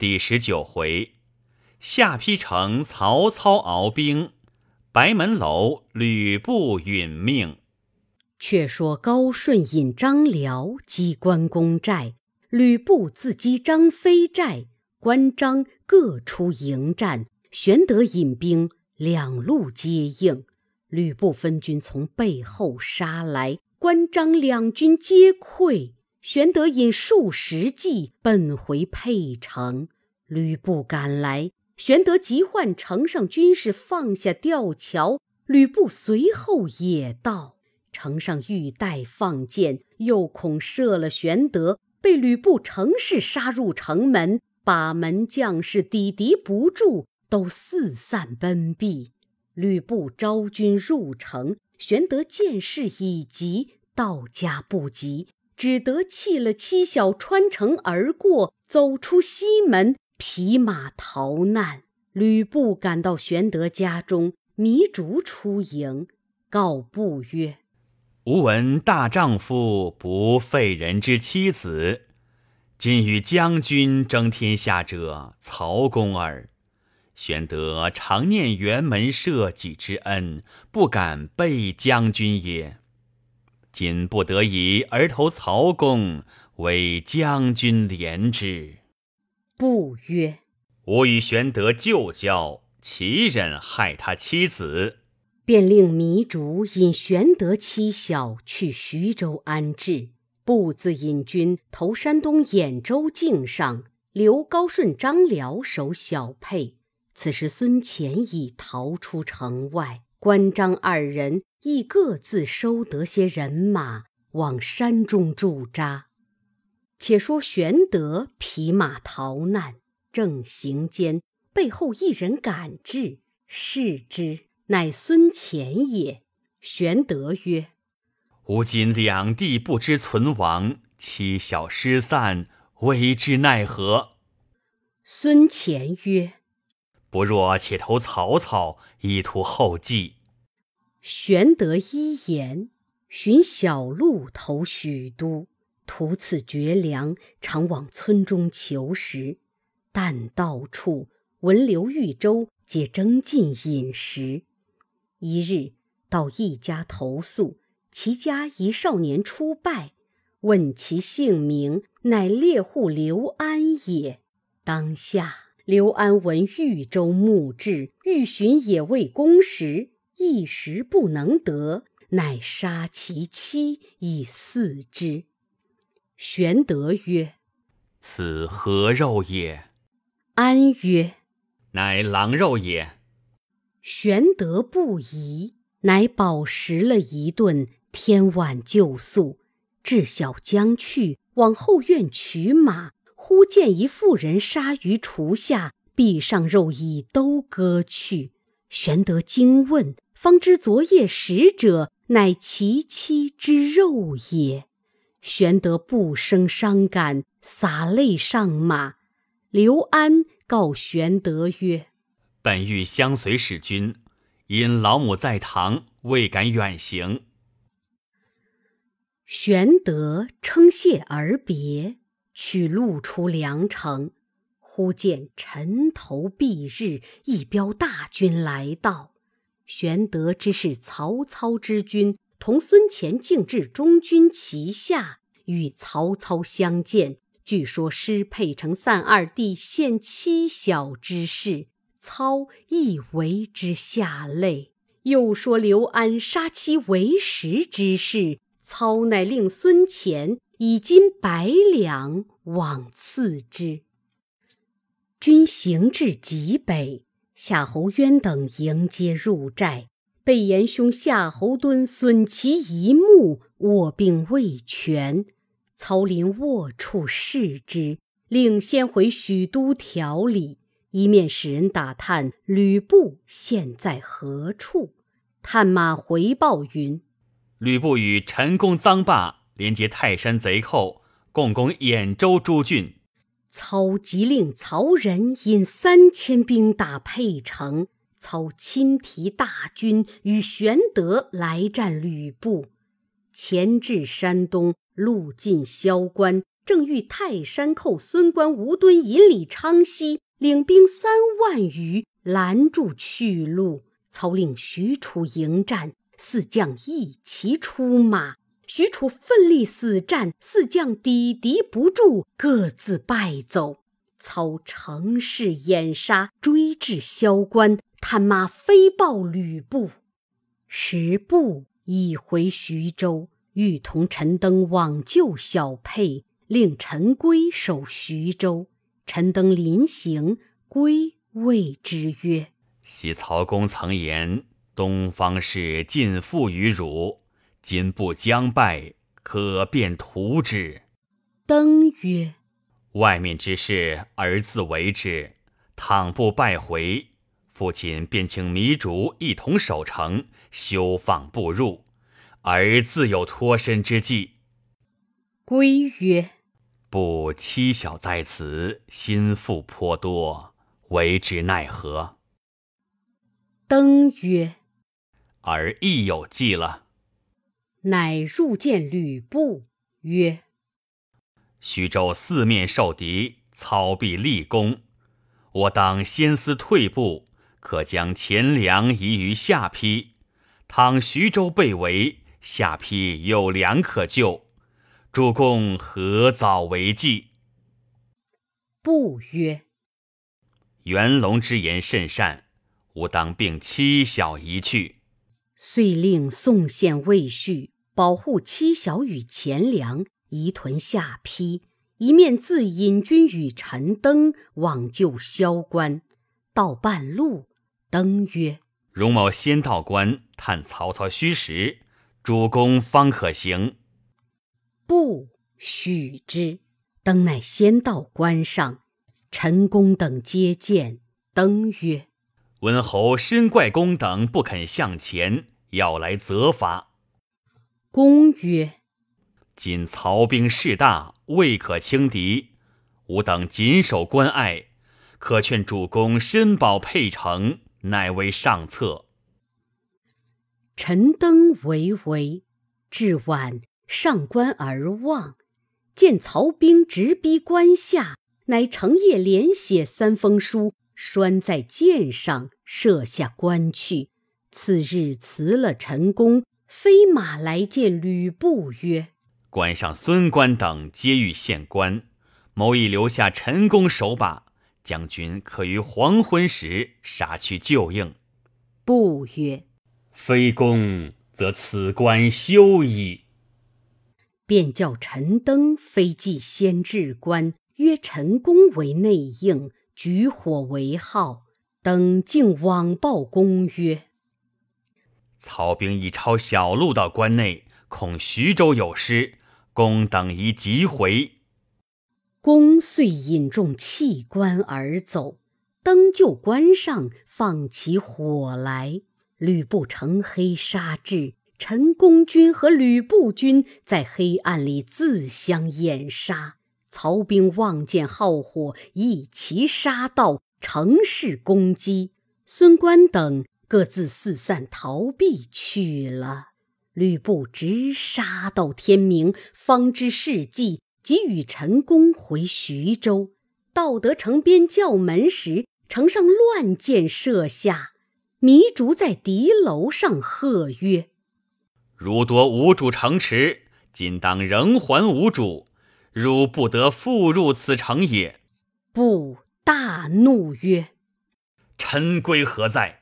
第十九回，下邳城曹操鏖兵，白门楼吕布殒命。却说高顺引张辽击关公寨，吕布自击张飞寨，关张各出迎战。玄德引兵两路接应，吕布分军从背后杀来，关张两军皆溃。玄德引数十骑奔回沛城，吕布赶来，玄德急唤城上军士放下吊桥，吕布随后也到。城上欲待放箭，又恐射了玄德，被吕布乘势杀入城门，把门将士抵敌不住，都四散奔避。吕布招军入城，玄德见势已急，到家不及。只得弃了妻小，穿城而过，走出西门，匹马逃难。吕布赶到玄德家中，糜竺出迎，告布曰：“吾闻大丈夫不废人之妻子，今与将军争天下者，曹公耳。玄德常念辕门社稷之恩，不敢背将军也。”今不得已而投曹公，为将军怜之。不曰：“吾与玄德旧交，其忍害他妻子？”便令糜竺引玄德妻小去徐州安置，步自引军投山东兖州境上，留高顺、张辽守小沛。此时孙乾已逃出城外，关张二人。亦各自收得些人马，往山中驻扎。且说玄德匹马逃难，正行间，背后一人赶至，视之，乃孙乾也。玄德曰：“吾今两地不知存亡，妻小失散，为之奈何？”孙乾曰：“不若且投曹操，以图后继。”玄德依言，寻小路投许都，途次绝粮，常往村中求食。但到处闻刘豫州皆争进饮食。一日到一家投宿，其家一少年出拜，问其姓名，乃猎户刘安也。当下刘安闻豫州募至，欲寻野味供食。一时不能得，乃杀其妻以饲之。玄德曰：“此何肉也？”安曰：“乃狼肉也。”玄德不疑，乃饱食了一顿，天晚就宿。至晓将去，往后院取马，忽见一妇人杀于厨下，臂上肉已都割去。玄德惊问。方知昨夜食者，乃其妻之肉也。玄德不生伤感，洒泪上马。刘安告玄德曰：“本欲相随使君，因老母在堂，未敢远行。”玄德称谢而别，取路出梁城，忽见尘头蔽日，一彪大军来到。玄德之是曹操之军，同孙乾竟至中军旗下，与曹操相见。据说失沛城散二弟献妻小之事，操亦为之下泪。又说刘安杀妻为食之事，操乃令孙乾以金百两往赐之。军行至极北。夏侯渊等迎接入寨，被严兄夏侯惇损其一目，卧病未全。曹林卧处视之，令先回许都调理，一面使人打探吕布现在何处。探马回报云：吕布与陈宫、臧霸连接泰山贼寇，共攻兖州诸郡。操即令曹仁引三千兵打沛城，操亲提大军与玄德来战吕布。前至山东，路尽萧关，正遇泰山寇孙关吴敦引李昌西领兵三万余拦住去路，操令许褚迎战，四将一齐出马。许褚奋力死战，四将抵敌不住，各自败走。操乘势掩杀，追至萧关，探马飞报吕布。时布已回徐州，欲同陈登往救小沛，令陈规守徐州。陈登临行，归谓之曰：“昔曹公曾言，东方氏尽附于汝。”今不将败，可便图之。登曰：“外面之事，儿自为之。倘不败回，父亲便请糜竺一同守城，休放不入，儿自有脱身之计。”归曰：“不妻小在此，心腹颇多，为之奈何？”登曰：“儿亦有计了。”乃入见吕布，曰：“徐州四面受敌，操必立功。我当先思退步，可将钱粮移于下邳。倘徐州被围，下邳有粮可救。主公何早为计？”不曰：“元龙之言甚善，吾当并妻小一去。”遂令宋宪魏续保护妻小与钱粮，移屯下邳，一面自引军与陈登往救萧关。到半路，登曰：“容某先到关探曹操虚实，主公方可行。”不许之。登乃先到关上，陈公等接见。登曰：文侯深怪公等不肯向前，要来责罚。公曰：“今曹兵势大，未可轻敌。吾等谨守关隘，可劝主公申保沛城，乃为上策。”陈登为为，至晚上关而望，见曹兵直逼关下，乃成夜连写三封书。拴在箭上，射下关去。次日辞了陈宫，飞马来见吕布，曰：“关上孙关等皆欲献关，某已留下陈宫守把，将军可于黄昏时杀去救应。”布曰：“非公，则此关休矣。”便叫陈登飞骑先至关，约陈宫为内应。举火为号，登竟往报公曰：“曹兵已抄小路到关内，恐徐州有失，公等宜急回。”公遂引众弃关而走。登就关上放起火来，吕布乘黑杀至，陈宫军和吕布军在黑暗里自相掩杀。曹兵望见浩火，一齐杀到，乘势攻击。孙关等各自四散逃避去了。吕布直杀到天明，方知事迹，即与陈宫回徐州。到得城边叫门时，城上乱箭射下。糜竺在敌楼上喝曰：“汝夺吴主城池，今当仍还吴主。”汝不得复入此城也。布大怒曰：“臣归何在？”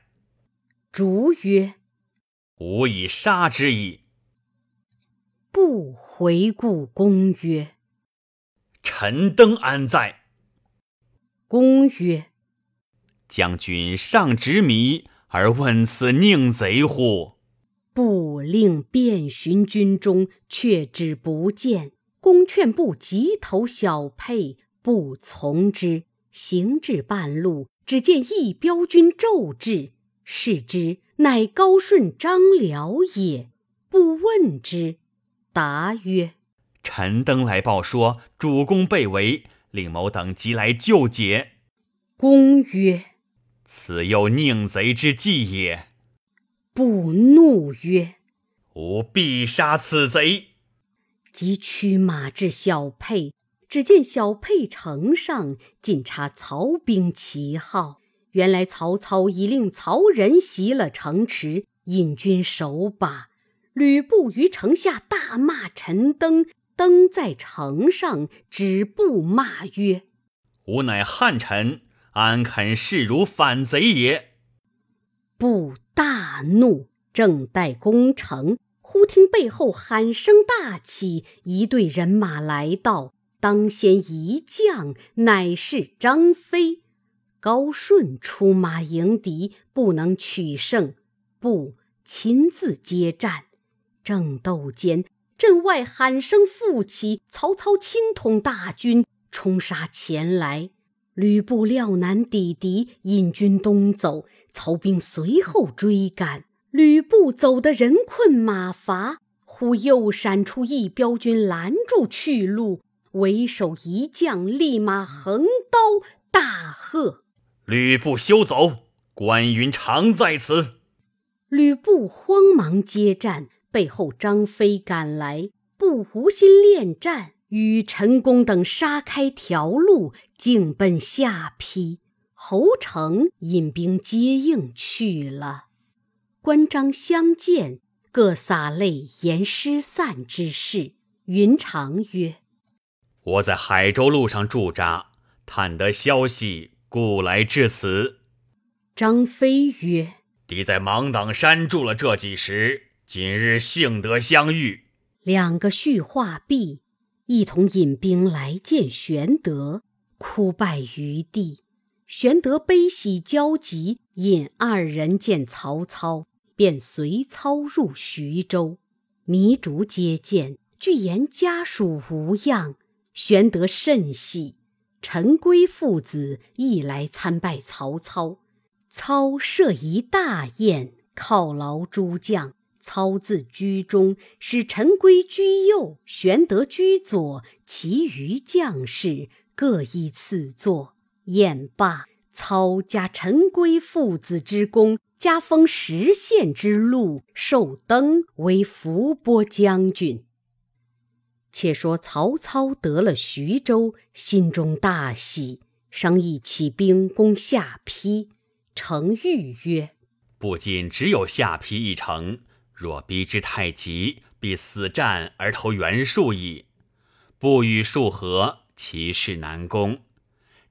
卒曰：“吾以杀之矣。”不回顾公曰：“臣登安在？”公曰：“将军尚执迷而问此宁贼乎？”不令遍寻军中，却只不见。公劝不急投小沛，不从之。行至半路，只见一彪军骤至，视之，乃高顺、张辽也。不问之，答曰：“陈登来报说，主公被围，令某等即来救解。”公曰：“此又宁贼之计也。”不怒曰：“吾必杀此贼。”即驱马至小沛，只见小沛城上尽插曹兵旗号。原来曹操已令曹仁袭了城池，引军守把。吕布于城下大骂陈登，登在城上止步骂曰：“吾乃汉臣，安肯视如反贼也？”布大怒，正待攻城，忽听背后喊声大起，一队人马来到。当先一将，乃是张飞。高顺出马迎敌，不能取胜，不亲自接战。正斗间，阵外喊声复起，曹操亲统大军冲杀前来。吕布料难抵敌，引军东走，曹兵随后追赶。吕布走得人困马乏，忽又闪出一彪军拦住去路。为首一将立马横刀大喝：“吕布休走！关云长在此！”吕布慌忙接战，背后张飞赶来，不无心恋战，与陈宫等杀开条路，径奔下邳。侯成引兵接应去了。关张相见，各洒泪言失散之事。云长曰。我在海州路上驻扎，探得消息，故来至此。张飞曰：“敌在芒砀山住了这几时，今日幸得相遇。”两个叙话毕，一同引兵来见玄德，哭拜于地。玄德悲喜交集，引二人见曹操，便随操入徐州。糜竺接见，具言家属无恙。玄德甚喜，陈规父子亦来参拜曹操。操设一大宴，犒劳诸将。操自居中，使陈规居右，玄德居左，其余将士各依次坐。宴罢，操加陈规父子之功，加封十县之禄，授登为伏波将军。且说曹操得了徐州，心中大喜，商议起兵攻下邳。程昱曰：“不仅只有下邳一城，若逼之太急，必死战而投袁术矣。不与数合，其势难攻。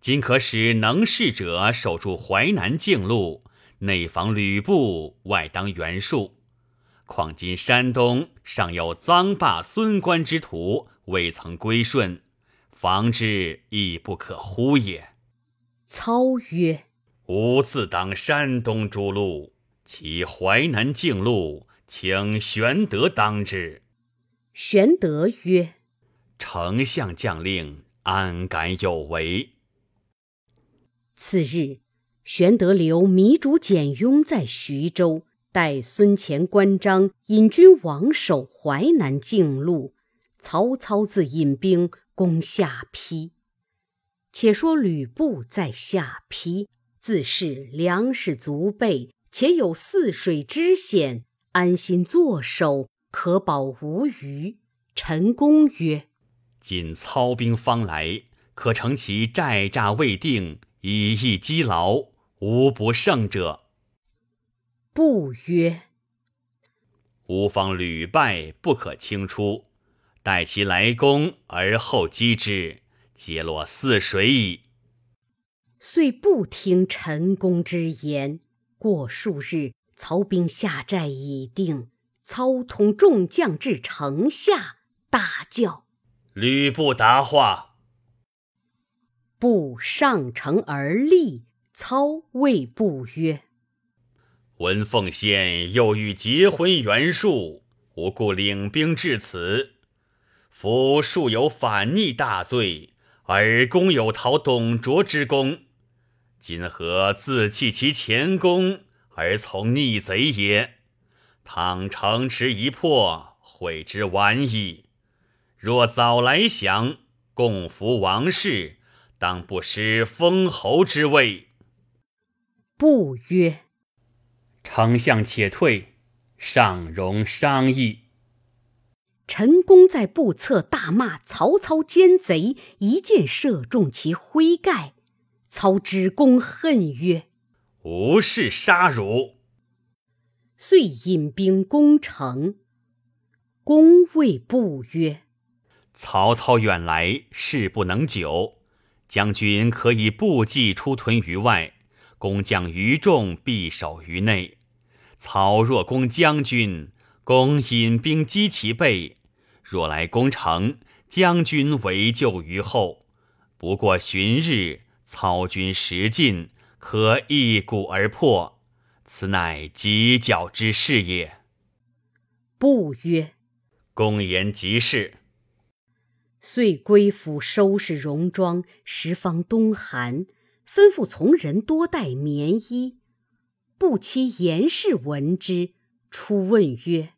今可使能事者守住淮南境路，内防吕布，外当袁术。”况今山东尚有臧霸、孙关之徒未曾归顺，防之亦不可忽也。操曰：“吾自当山东诸路，其淮南境路，请玄德当之。”玄德曰：“丞相将令，安敢有违？”次日，玄德留糜竺、简雍在徐州。待孙乾、关张引军王守淮南境路，曹操自引兵攻下邳。且说吕布在下邳，自是粮食足备，且有泗水之险，安心坐守，可保无虞。陈宫曰：“今操兵方来，可乘其寨栅未定，以逸击劳，无不胜者。”不曰：“吾方屡败，不可轻出。待其来攻，而后击之，皆落泗水矣。”遂不听陈宫之言。过数日，曹兵下寨已定。操统众将至城下，大叫：“吕布答话！”布上城而立。操谓布曰：文奉先又欲结婚袁术，无故领兵至此。夫术有反逆大罪，而公有讨董卓之功，今何自弃其前功而从逆贼也？倘城池一破，悔之晚矣。若早来降，共扶王室，当不失封侯之位。不曰。丞相且退，尚容商议。陈宫在步侧大骂曹操奸贼，一箭射中其盔盖。操之公恨曰：“无事杀汝。”遂引兵攻城。公谓不曰：“曹操远来，事不能久。将军可以部骑出屯于外，工将于众必守于内。曹若攻将军，公引兵击其背。”若来攻城，将军围救于后。不过旬日，操军食尽，可一鼓而破。此乃犄角之势也。不曰：“公言极是。”遂归府收拾戎装。时方冬寒，吩咐从人多带棉衣。不期严氏闻之，出问曰：“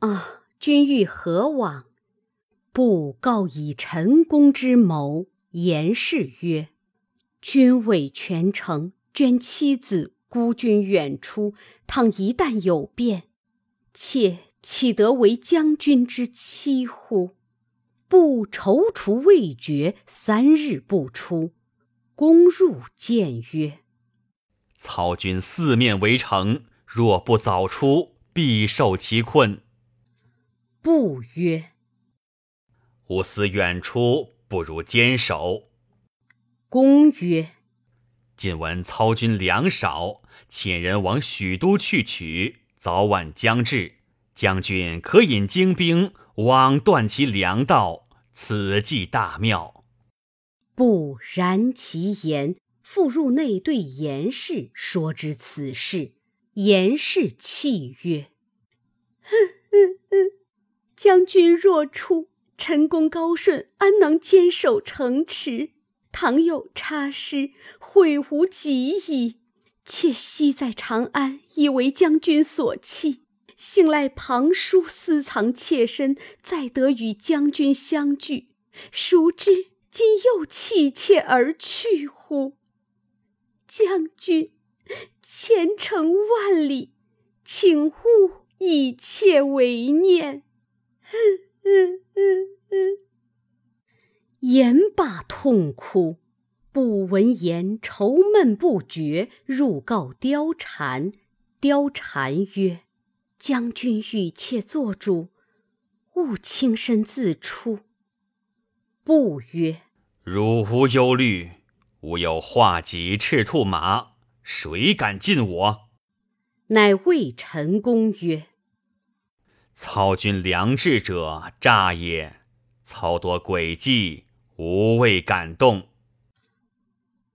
啊！”君欲何往？不告以陈宫之谋。言氏曰：“君为权臣，捐妻子，孤军远出，倘一旦有变，妾岂得为将军之妻乎？”不踌躇未决，三日不出。公入见曰：“曹军四面围城，若不早出，必受其困。”不曰：“吾思远出，不如坚守。”公曰：“近闻操军粮少，遣人往许都去取，早晚将至。将军可引精兵往断其粮道，此计大妙。”不然其言，复入内对严氏说之此事。严氏泣曰：“哼哼哼！”将军若出，陈宫高顺安能坚守城池？倘有差失，悔无及矣。妾昔在长安，以为将军所弃，幸赖庞叔私藏妾身，再得与将军相聚。孰知今又弃妾而去乎？将军，前程万里，请勿以妾为念。言罢痛哭，不闻言愁闷不绝，入告貂蝉。貂蝉曰：“将军与妾做主，勿轻身自出。”不曰：“汝无忧虑，吾有画戟赤兔马，谁敢近我？”乃谓陈宫曰。操军良智者诈也，操多诡计，无谓感动。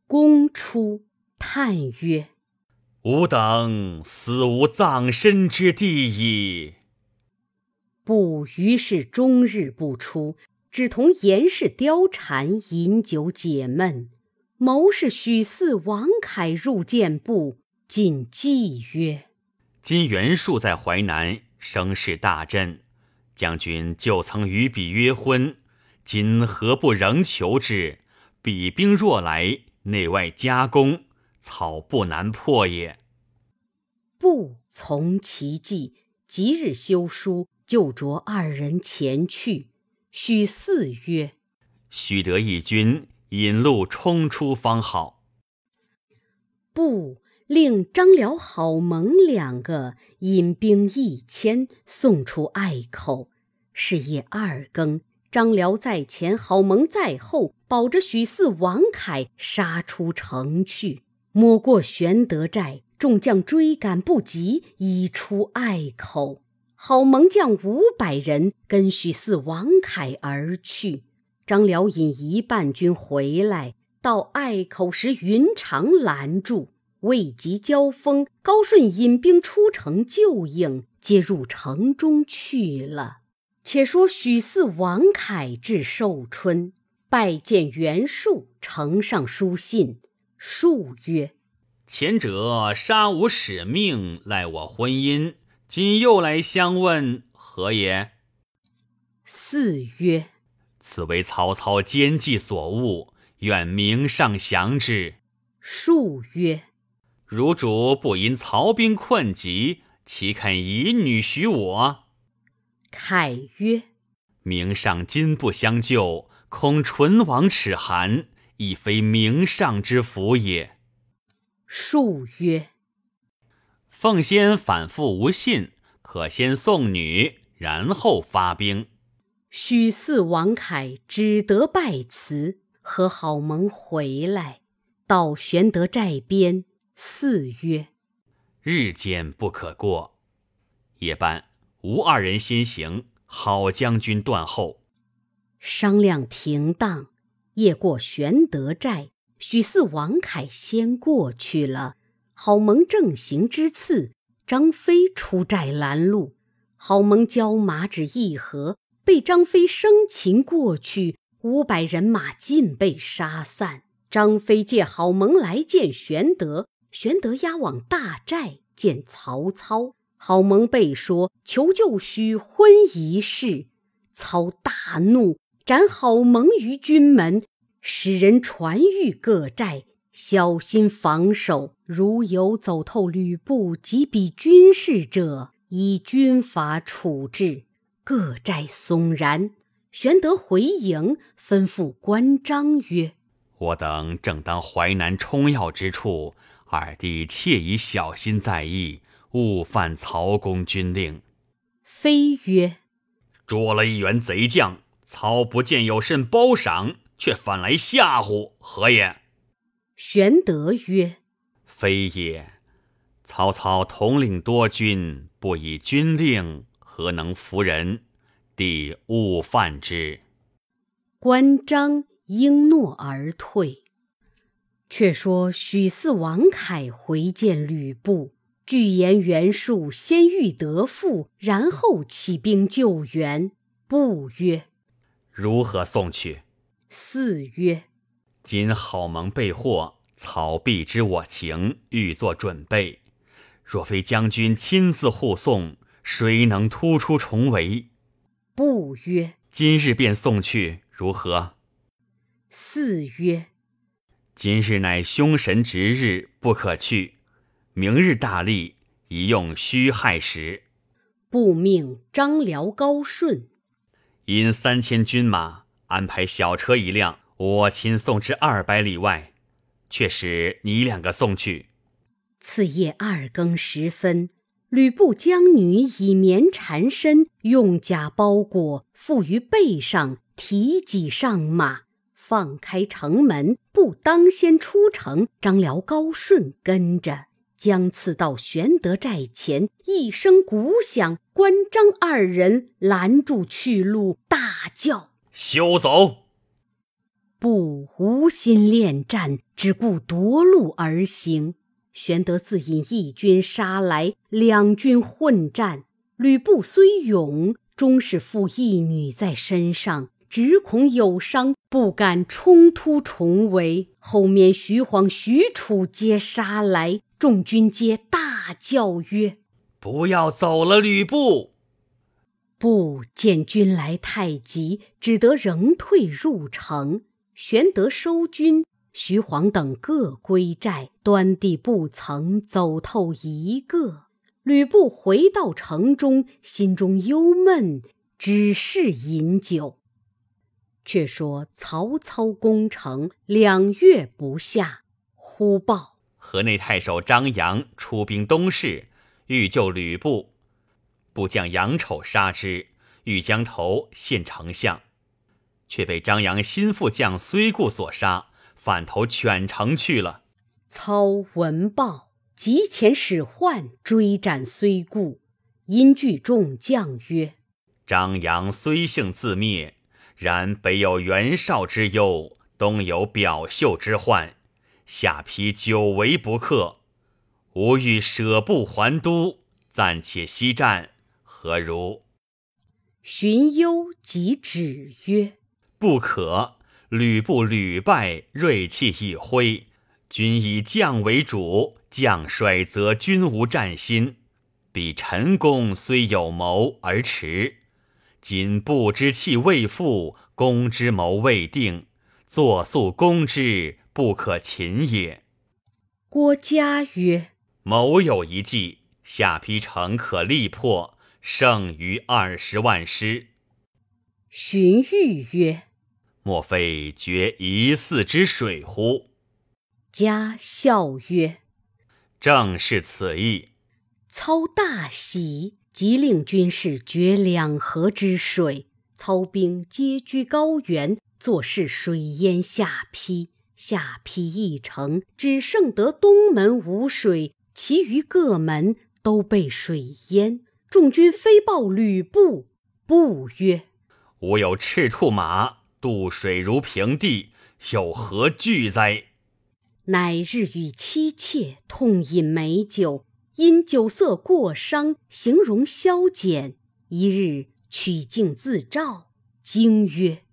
公出叹曰：“吾等死无葬身之地矣。”不于是终日不出，只同严氏、貂蝉饮酒解闷。谋士许嗣、王凯入见部，进计曰：“今袁术在淮南。”声势大振，将军就曾与彼约婚，今何不仍求之？彼兵若来，内外夹攻，草不难破也。不从其计，即日修书，就着二人前去。许嗣曰：“须得一军引路冲出方好。”不。令张辽、郝萌两个引兵一千送出隘口。是夜二更，张辽在前，郝萌在后，保着许四、王凯杀出城去。摸过玄德寨，众将追赶不及，已出隘口。郝萌将五百人跟许四、王凯而去。张辽引一半军回来，到隘口时，云长拦住。未及交锋，高顺引兵出城救应，皆入城中去了。且说许嗣、王凯至寿春，拜见袁术，呈上书信。术曰：“前者杀吾使命，赖我婚姻，今又来相问，何也？”四曰：“此为曹操奸计所误，愿明上降之。”数曰。汝主不因曹兵困急，岂肯以女许我？凯曰：“明上今不相救，恐唇亡齿寒，亦非明上之福也。”数曰：“奉先反复无信，可先送女，然后发兵。”许四、王凯只得拜辞，和郝萌回来，到玄德寨边，四曰：“日间不可过。”夜半，吴二人先行，郝将军断后。商量停当，夜过玄德寨。许四、王凯先过去了。郝萌正行之次，张飞出寨拦路。郝萌交马只一合，被张飞生擒过去，五百人马尽被杀散。张飞借郝蒙来见玄德，玄德押往大寨见曹操。郝萌被说求救许婚一事，操大怒，斩郝萌于军门。使人传谕各寨，小心防守。如有走透吕布及彼军士者，以军法处置。各寨悚然。玄德回营，吩咐关张曰：“我等正当淮南冲要之处，二弟切宜小心在意，勿犯曹公军令。”飞曰：“捉了一员贼将，曹不见有甚褒赏。”却反来吓唬，何也？玄德曰：“非也。曹操统领多军，不以军令，何能服人？弟勿犯之。”关张应诺而退。却说许嗣、王凯回见吕布，据言袁术先欲得父，然后起兵救援。布曰：“如何送去？”四曰：“今郝蒙被获，曹必知我情，欲作准备。若非将军亲自护送，谁能突出重围？”不曰：“今日便送去，如何？”四曰：“今日乃凶神值日，不可去。明日大利，宜用虚亥时。”不命张辽、高顺因三千军马。安排小车一辆，我亲送至二百里外，却使你两个送去。次夜二更时分，吕布将女以棉缠身，用甲包裹，缚于背上，提戟上马，放开城门，不当先出城。张辽、高顺跟着，将刺到玄德寨前，一声鼓响，关张二人拦住去路，大叫。休走！不无心恋战，只顾夺路而行。玄德自引一军杀来，两军混战。吕布虽勇，终是负一女在身上，只恐有伤，不敢冲突重围。后面徐晃、许褚皆杀来，众军皆大叫曰：“不要走了，吕布！”不见军来太急，只得仍退入城。玄德收军，徐晃等各归寨，端地不曾走透一个。吕布回到城中，心中忧闷，只是饮酒。却说曹操攻城两月不下，忽报河内太守张扬出兵东市，欲救吕布。部将杨丑杀之，欲将头献丞相，却被张扬心腹将崔固所杀，反投犬城去了。操闻报，急遣使唤追斩虽故，因惧众将曰：“张扬虽性自灭，然北有袁绍之忧，东有表秀之患，下邳久为不克，吾欲舍不还都，暂且息战。”何如？荀攸即止曰：“不可！吕布屡败，锐气已灰。君以将为主，将衰则君无战心。彼陈宫虽有谋而迟，今不知气未复，攻之谋未定，作速攻之，不可擒也。”郭嘉曰：“谋有一计，下邳城可力破。”胜于二十万师。荀彧曰：“莫非决一寺之水乎？”家笑曰：“正是此意。”操大喜，即令军士决两河之水。操兵皆居高原，坐视水淹下邳。下邳一城，只剩得东门无水，其余各门都被水淹。众军飞报吕布，布曰：“吾有赤兔马，渡水如平地，有何惧哉？”乃日与妻妾痛饮美酒，因酒色过伤，形容消减。一日取镜自照，惊曰：“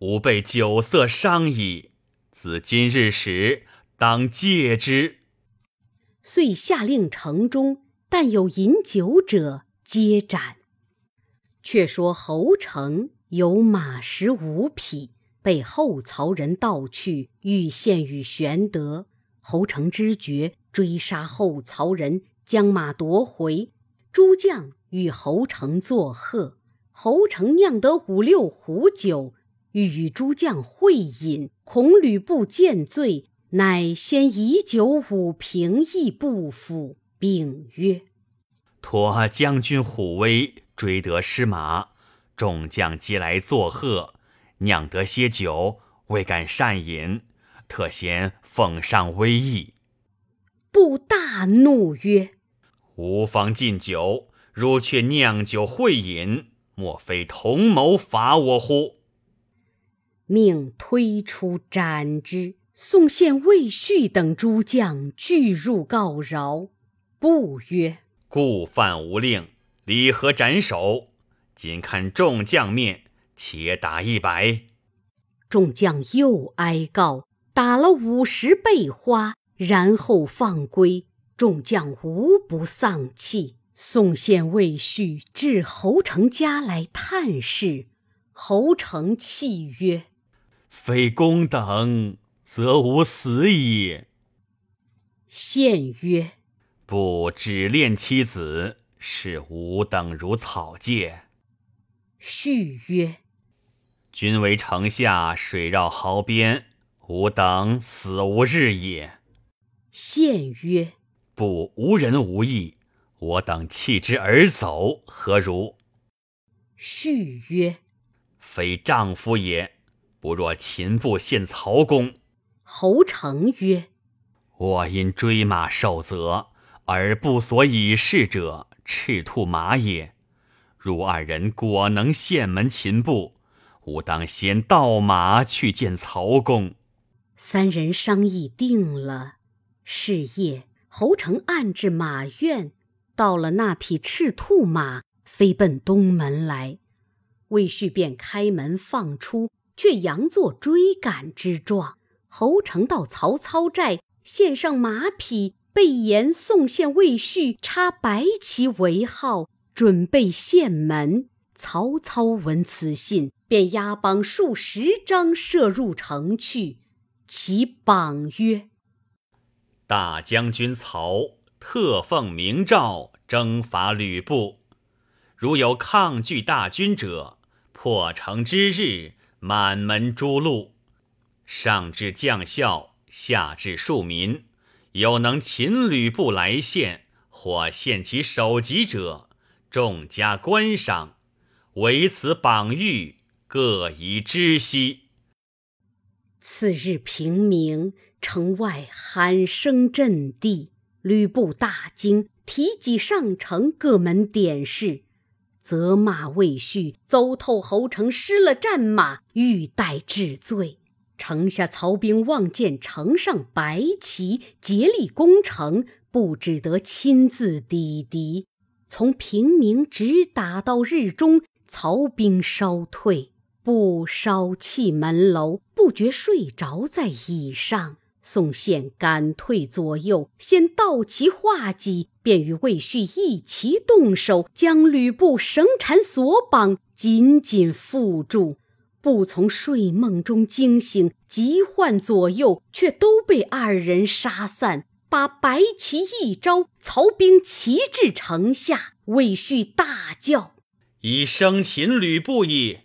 吾被酒色伤矣。”自今日始，当戒之。遂下令城中，但有饮酒者，皆斩。却说侯成有马十五匹，被后曹人盗去，欲献与玄德。侯成知觉，追杀后曹人，将马夺回。诸将与侯成作贺，侯成酿得五六壶酒。欲与诸将会饮，恐吕布见醉，乃先以酒五瓶，亦不服，并曰：“托将军虎威，追得失马，众将皆来作贺，酿得些酒，未敢善饮，特先奉上威意。”布大怒曰：“吾方禁酒，如却酿酒会饮，莫非同谋伐我乎？”命推出斩之。宋宪、魏续等诸将俱入告饶。不曰：“故犯无令，理何斩首？今看众将面，且打一百。”众将又哀告，打了五十倍花，然后放归。众将无不丧气。宋宪、魏续至侯成家来探视，侯成泣曰。非公等，则无死矣。献曰：“不只恋妻子，是吾等如草芥。”续曰：“君为城下，水绕壕边，吾等死无日也。”献曰：“不无人无义，我等弃之而走，何如？”续曰：“非丈夫也。”不若秦部献曹公。侯成曰：“我因追马受责，而不所以事者，赤兔马也。如二人果能献门擒步，吾当先盗马去见曹公。”三人商议定了。是夜，侯成暗至马院，到了那匹赤兔马，飞奔东门来。魏续便开门放出。却佯作追赶之状。侯成到曹操寨，献上马匹，被言宋献、魏续插白旗为号，准备献门。曹操闻此信，便押榜数十张，射入城去。其榜曰：“大将军曹特奉明诏，征伐吕布。如有抗拒大军者，破城之日。”满门诛戮，上至将校，下至庶民，有能擒吕布来献，或献其首级者，众加观赏。唯此榜谕，各宜知悉。次日平明，城外喊声震地，吕布大惊，提戟上城，各门点视。责骂魏续邹透侯成失了战马，欲待治罪。城下曹兵望见城上白旗，竭力攻城，不只得亲自抵敌。从平明直打到日中，曹兵稍退，不烧弃门楼，不觉睡着在椅上。宋宪赶退左右，先倒其画戟，便与魏续一齐动手，将吕布绳缠索绑，紧紧缚住。不从睡梦中惊醒，急唤左右，却都被二人杀散。把白旗一招，曹兵齐至城下，魏续大叫：“以生擒吕布矣！”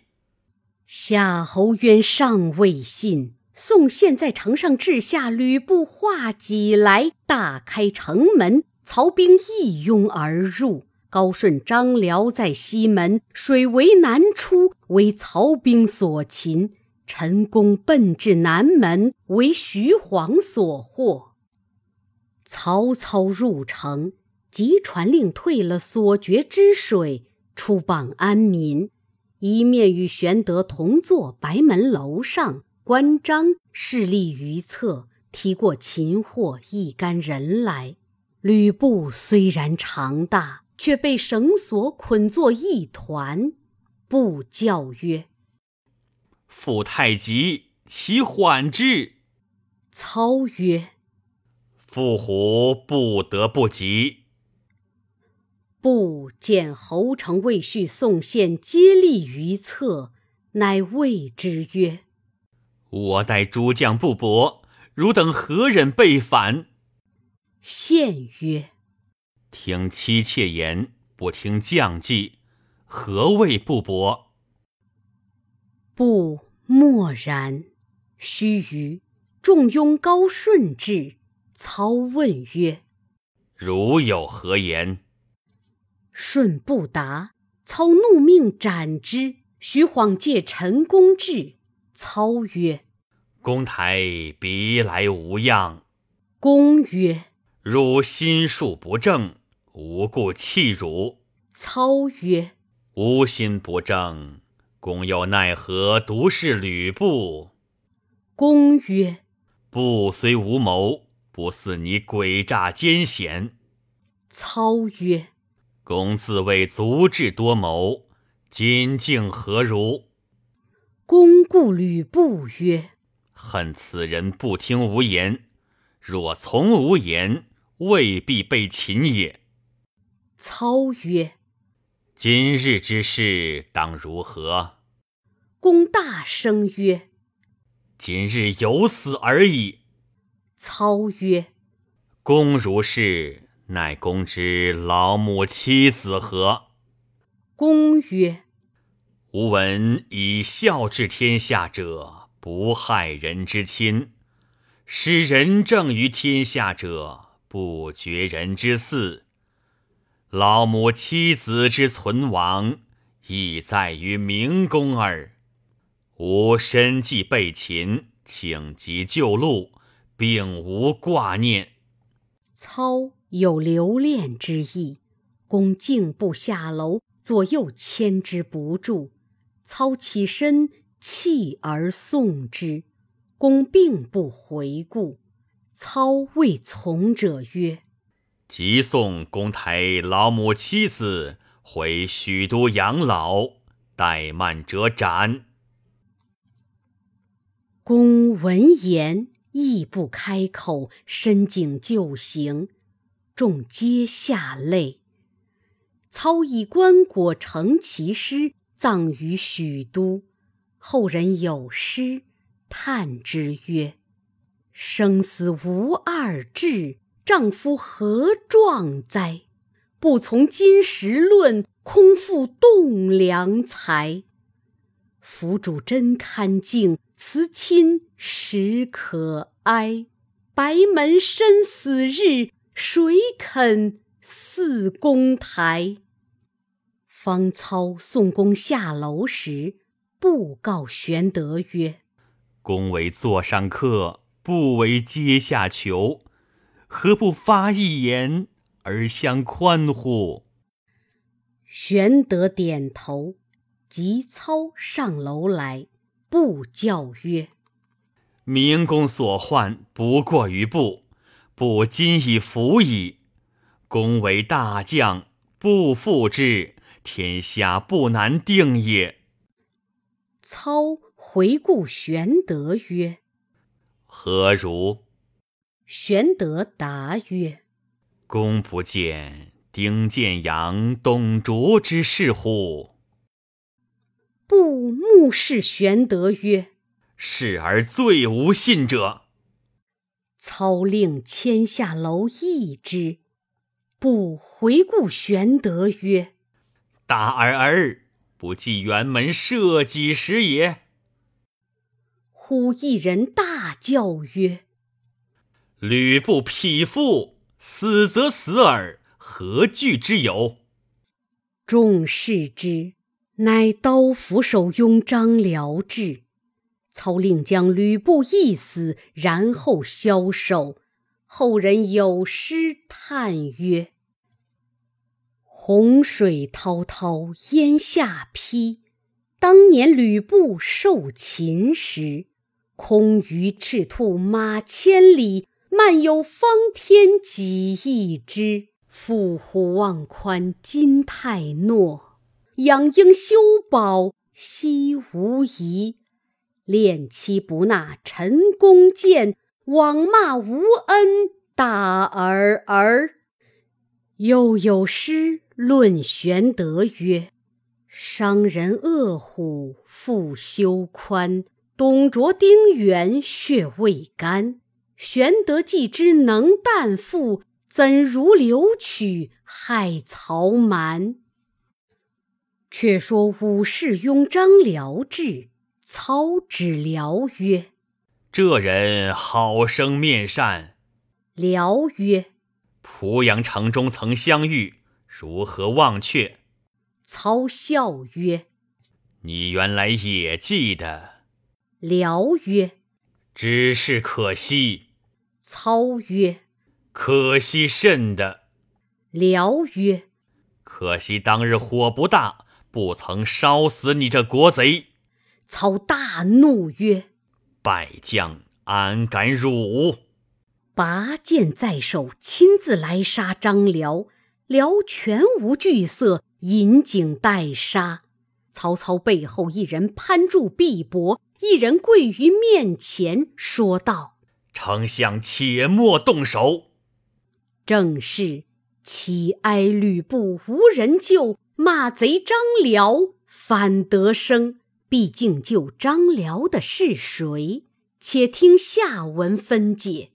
夏侯渊尚未信，宋宪在城上掷下吕布画戟来，大开城门，曹兵一拥而入。高顺、张辽在西门，水为南出，为曹兵所擒。陈宫奔至南门，为徐晃所获。曹操入城，即传令退了所决之水，出榜安民。一面与玄德同坐白门楼上，关张势力于侧，提过擒获一干人来。吕布虽然长大，却被绳索捆作一团。布叫曰：“父太急，其缓之。”操曰：“父虎不得不急。”不见侯成、魏续、宋宪皆立于侧，乃谓之曰：“我待诸将不薄，汝等何忍背反？”宪曰：“听妻妾言，不听将计，何谓不薄？”不默然。须臾，仲雍、高顺至，操问曰：“汝有何言？”舜不答，操怒命斩之。徐晃借陈宫至，操曰：“公台别来无恙。”公曰：“汝心术不正，无故弃汝。”操曰：“吾心不正，公又奈何独是吕布？”公曰：“布虽无谋，不似你诡诈奸险。”操曰。公自谓足智多谋，今竟何如？公顾吕布曰：“恨此人不听吾言，若从吾言，未必被擒也。”操曰：“今日之事当如何？”公大声曰：“今日有死而已。”操曰：“公如是。”乃公之老母妻子何？公曰：“吾闻以孝治天下者，不害人之亲；使仁政于天下者，不绝人之嗣。老母妻子之存亡，亦在于明公耳。吾身既被擒，请急救路，并无挂念。”操。有留恋之意，公径步下楼，左右牵之不住。操起身，弃而送之。公并不回顾。操谓从者曰：“即送公台老母妻子回许都养老，怠慢者斩。”公闻言，亦不开口，深颈就行。众皆下泪。操以棺椁成其尸，葬于许都。后人有诗叹之曰：“生死无二志，丈夫何壮哉？不从金石论，空负栋梁材。府主真堪敬，辞亲实可哀。白门生死日。”谁肯似公台？方操送公下楼时，布告玄德曰：“公为座上客，不为阶下囚，何不发一言而相宽乎？”玄德点头，即操上楼来。布教曰：“明公所患，不过于布。”布今已服矣。公为大将，不复之，天下不难定也。操回顾玄德曰：“何如？”玄德答曰：“公不见丁建阳、董卓之事乎？”不目视玄德曰：“是而最无信者。”操令牵下楼，一之。不回顾玄德曰：“大儿儿，不计辕门射戟时也。”忽一人大叫曰：“吕布匹夫，死则死耳，何惧之有？”众视之，乃刀斧手拥张辽至。操令将吕布缢死，然后枭首。后人有诗叹曰：“洪水滔滔烟下邳，当年吕布受秦时。空余赤兔马千里，漫游方天几亿只。伏虎望宽金太诺，养鹰修堡西无疑。恋妻不纳陈宫谏，枉骂无恩大儿儿。”又有诗论玄德曰：“商人恶虎复修宽。”董卓丁原血未干，玄德既知能旦父，怎如留取害曹瞒？却说武士拥张辽至，操指辽曰：“这人好生面善。”辽曰：“濮阳城中曾相遇，如何忘却？”操笑曰：“你原来也记得。”辽曰：“只是可惜。”操曰：“可惜甚的。”辽曰：“可惜当日火不大，不曾烧死你这国贼。”操大怒曰：“败将安敢辱！”拔剑在手，亲自来杀张辽。辽全无惧色，引颈待杀。曹操背后一人攀住臂膊。一人跪于面前，说道：“丞相且莫动手。”正是岂哀吕布无人救，骂贼张辽反得生。毕竟救张辽的是谁？且听下文分解。